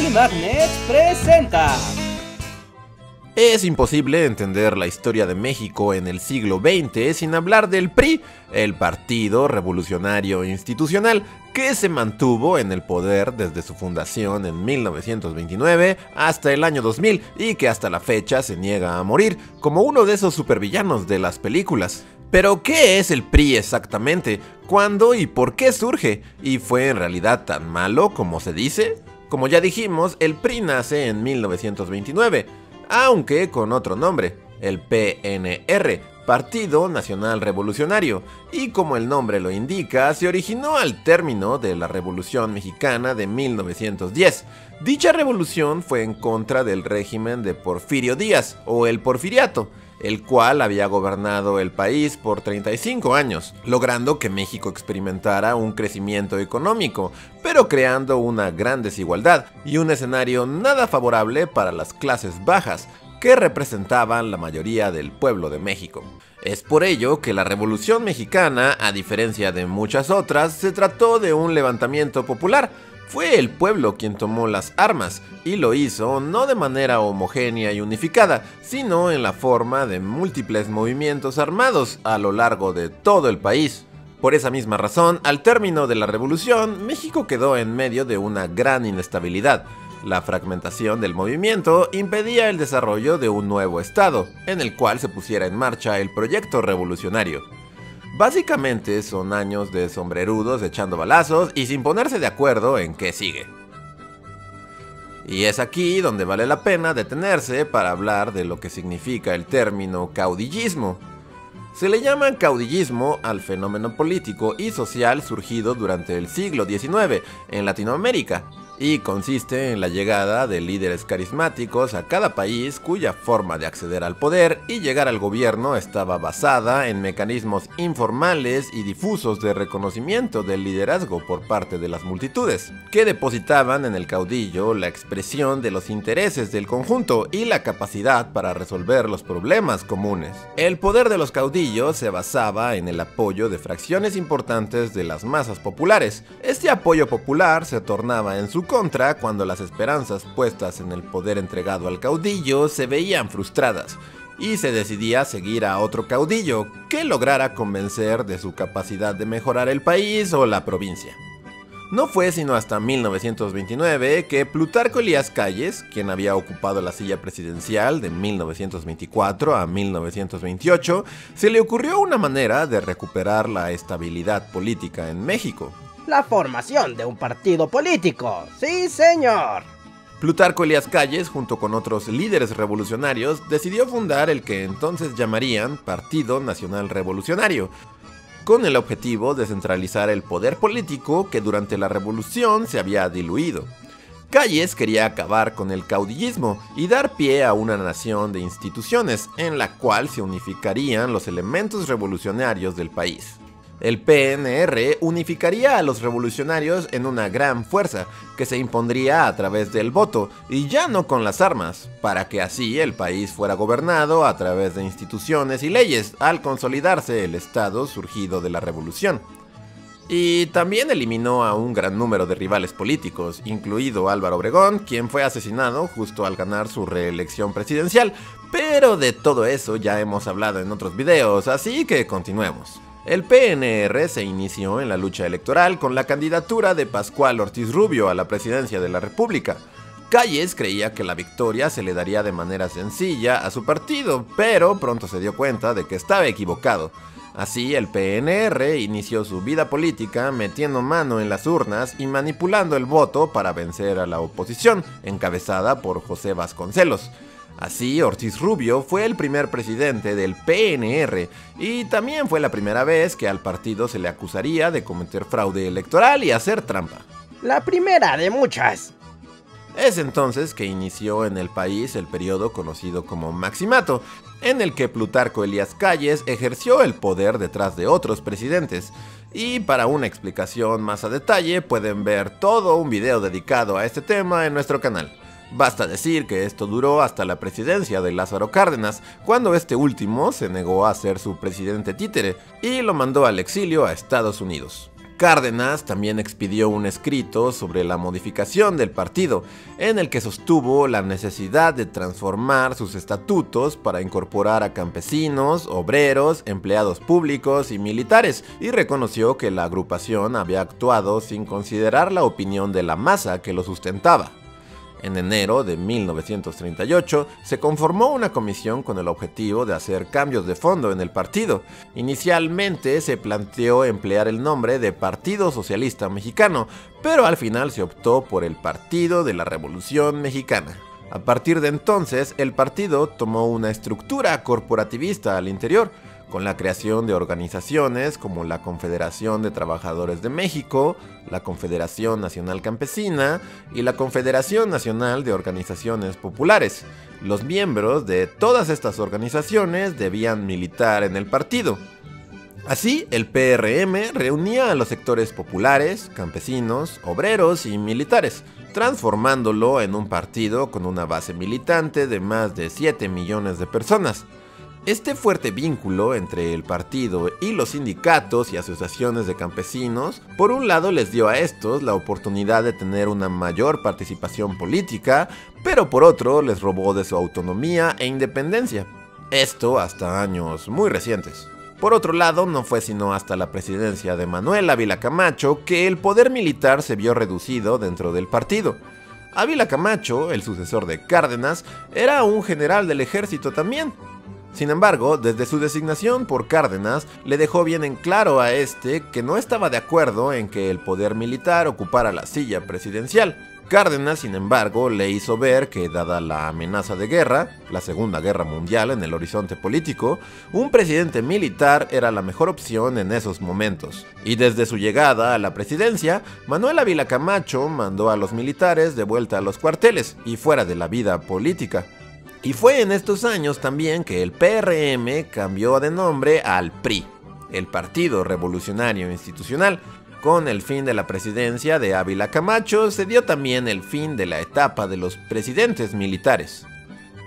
Publimagnet presenta. Es imposible entender la historia de México en el siglo XX sin hablar del PRI, el Partido Revolucionario Institucional, que se mantuvo en el poder desde su fundación en 1929 hasta el año 2000 y que hasta la fecha se niega a morir, como uno de esos supervillanos de las películas. Pero, ¿qué es el PRI exactamente? ¿Cuándo y por qué surge? ¿Y fue en realidad tan malo como se dice? Como ya dijimos, el PRI nace en 1929, aunque con otro nombre, el PNR, Partido Nacional Revolucionario, y como el nombre lo indica, se originó al término de la Revolución Mexicana de 1910. Dicha revolución fue en contra del régimen de Porfirio Díaz, o el Porfiriato, el cual había gobernado el país por 35 años, logrando que México experimentara un crecimiento económico, pero creando una gran desigualdad y un escenario nada favorable para las clases bajas, que representaban la mayoría del pueblo de México. Es por ello que la Revolución Mexicana, a diferencia de muchas otras, se trató de un levantamiento popular, fue el pueblo quien tomó las armas y lo hizo no de manera homogénea y unificada, sino en la forma de múltiples movimientos armados a lo largo de todo el país. Por esa misma razón, al término de la revolución, México quedó en medio de una gran inestabilidad. La fragmentación del movimiento impedía el desarrollo de un nuevo Estado, en el cual se pusiera en marcha el proyecto revolucionario. Básicamente son años de sombrerudos echando balazos y sin ponerse de acuerdo en qué sigue. Y es aquí donde vale la pena detenerse para hablar de lo que significa el término caudillismo. Se le llama caudillismo al fenómeno político y social surgido durante el siglo XIX en Latinoamérica, y consiste en la llegada de líderes carismáticos a cada país cuya forma de acceder al poder y llegar al gobierno estaba basada en mecanismos informales y difusos de reconocimiento del liderazgo por parte de las multitudes, que depositaban en el caudillo la expresión de los intereses del conjunto y la capacidad para resolver los problemas comunes. El poder de los caudillos se basaba en el apoyo de fracciones importantes de las masas populares. Este apoyo popular se tornaba en su contra cuando las esperanzas puestas en el poder entregado al caudillo se veían frustradas y se decidía seguir a otro caudillo que lograra convencer de su capacidad de mejorar el país o la provincia. No fue sino hasta 1929 que Plutarco Elías Calles, quien había ocupado la silla presidencial de 1924 a 1928, se le ocurrió una manera de recuperar la estabilidad política en México la formación de un partido político. Sí, señor. Plutarco Elías Calles, junto con otros líderes revolucionarios, decidió fundar el que entonces llamarían Partido Nacional Revolucionario, con el objetivo de centralizar el poder político que durante la revolución se había diluido. Calles quería acabar con el caudillismo y dar pie a una nación de instituciones en la cual se unificarían los elementos revolucionarios del país. El PNR unificaría a los revolucionarios en una gran fuerza que se impondría a través del voto y ya no con las armas, para que así el país fuera gobernado a través de instituciones y leyes al consolidarse el Estado surgido de la revolución. Y también eliminó a un gran número de rivales políticos, incluido Álvaro Obregón, quien fue asesinado justo al ganar su reelección presidencial. Pero de todo eso ya hemos hablado en otros videos, así que continuemos. El PNR se inició en la lucha electoral con la candidatura de Pascual Ortiz Rubio a la presidencia de la República. Calles creía que la victoria se le daría de manera sencilla a su partido, pero pronto se dio cuenta de que estaba equivocado. Así, el PNR inició su vida política metiendo mano en las urnas y manipulando el voto para vencer a la oposición, encabezada por José Vasconcelos. Así, Ortiz Rubio fue el primer presidente del PNR y también fue la primera vez que al partido se le acusaría de cometer fraude electoral y hacer trampa. La primera de muchas. Es entonces que inició en el país el periodo conocido como Maximato, en el que Plutarco Elías Calles ejerció el poder detrás de otros presidentes. Y para una explicación más a detalle pueden ver todo un video dedicado a este tema en nuestro canal. Basta decir que esto duró hasta la presidencia de Lázaro Cárdenas, cuando este último se negó a ser su presidente títere y lo mandó al exilio a Estados Unidos. Cárdenas también expidió un escrito sobre la modificación del partido, en el que sostuvo la necesidad de transformar sus estatutos para incorporar a campesinos, obreros, empleados públicos y militares, y reconoció que la agrupación había actuado sin considerar la opinión de la masa que lo sustentaba. En enero de 1938 se conformó una comisión con el objetivo de hacer cambios de fondo en el partido. Inicialmente se planteó emplear el nombre de Partido Socialista Mexicano, pero al final se optó por el Partido de la Revolución Mexicana. A partir de entonces, el partido tomó una estructura corporativista al interior, con la creación de organizaciones como la Confederación de Trabajadores de México, la Confederación Nacional Campesina y la Confederación Nacional de Organizaciones Populares. Los miembros de todas estas organizaciones debían militar en el partido. Así, el PRM reunía a los sectores populares, campesinos, obreros y militares, transformándolo en un partido con una base militante de más de 7 millones de personas. Este fuerte vínculo entre el partido y los sindicatos y asociaciones de campesinos, por un lado les dio a estos la oportunidad de tener una mayor participación política, pero por otro les robó de su autonomía e independencia. Esto hasta años muy recientes. Por otro lado, no fue sino hasta la presidencia de Manuel Ávila Camacho que el poder militar se vio reducido dentro del partido. Ávila Camacho, el sucesor de Cárdenas, era un general del ejército también, sin embargo, desde su designación por Cárdenas, le dejó bien en claro a este que no estaba de acuerdo en que el poder militar ocupara la silla presidencial. Cárdenas, sin embargo, le hizo ver que, dada la amenaza de guerra, la Segunda Guerra Mundial en el horizonte político, un presidente militar era la mejor opción en esos momentos. Y desde su llegada a la presidencia, Manuel Ávila Camacho mandó a los militares de vuelta a los cuarteles y fuera de la vida política. Y fue en estos años también que el PRM cambió de nombre al PRI, el Partido Revolucionario Institucional. Con el fin de la presidencia de Ávila Camacho se dio también el fin de la etapa de los presidentes militares.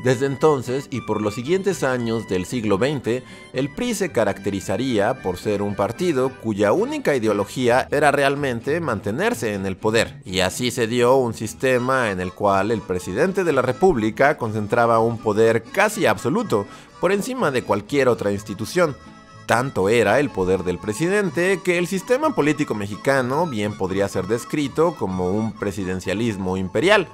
Desde entonces y por los siguientes años del siglo XX, el PRI se caracterizaría por ser un partido cuya única ideología era realmente mantenerse en el poder, y así se dio un sistema en el cual el presidente de la República concentraba un poder casi absoluto por encima de cualquier otra institución. Tanto era el poder del presidente que el sistema político mexicano bien podría ser descrito como un presidencialismo imperial.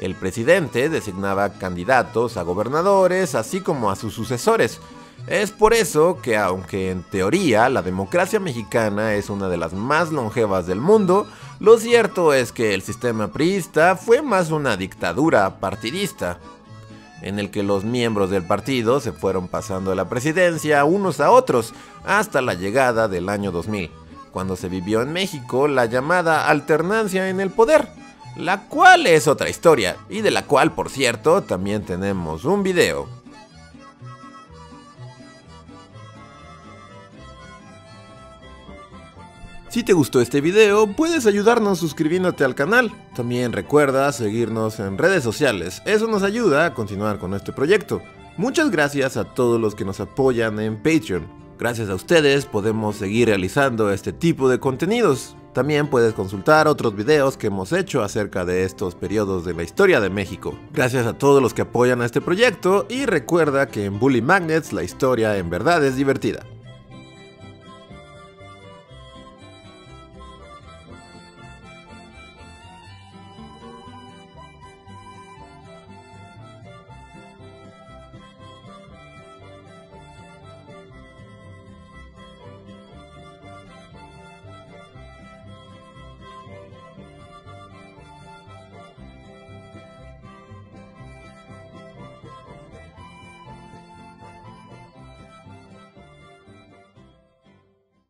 El presidente designaba candidatos a gobernadores, así como a sus sucesores. Es por eso que aunque en teoría la democracia mexicana es una de las más longevas del mundo, lo cierto es que el sistema priista fue más una dictadura partidista, en el que los miembros del partido se fueron pasando la presidencia unos a otros hasta la llegada del año 2000, cuando se vivió en México la llamada alternancia en el poder la cual es otra historia y de la cual por cierto también tenemos un video. Si te gustó este video, puedes ayudarnos suscribiéndote al canal. También recuerda seguirnos en redes sociales, eso nos ayuda a continuar con este proyecto. Muchas gracias a todos los que nos apoyan en Patreon. Gracias a ustedes podemos seguir realizando este tipo de contenidos. También puedes consultar otros videos que hemos hecho acerca de estos periodos de la historia de México. Gracias a todos los que apoyan a este proyecto y recuerda que en Bully Magnets la historia en verdad es divertida.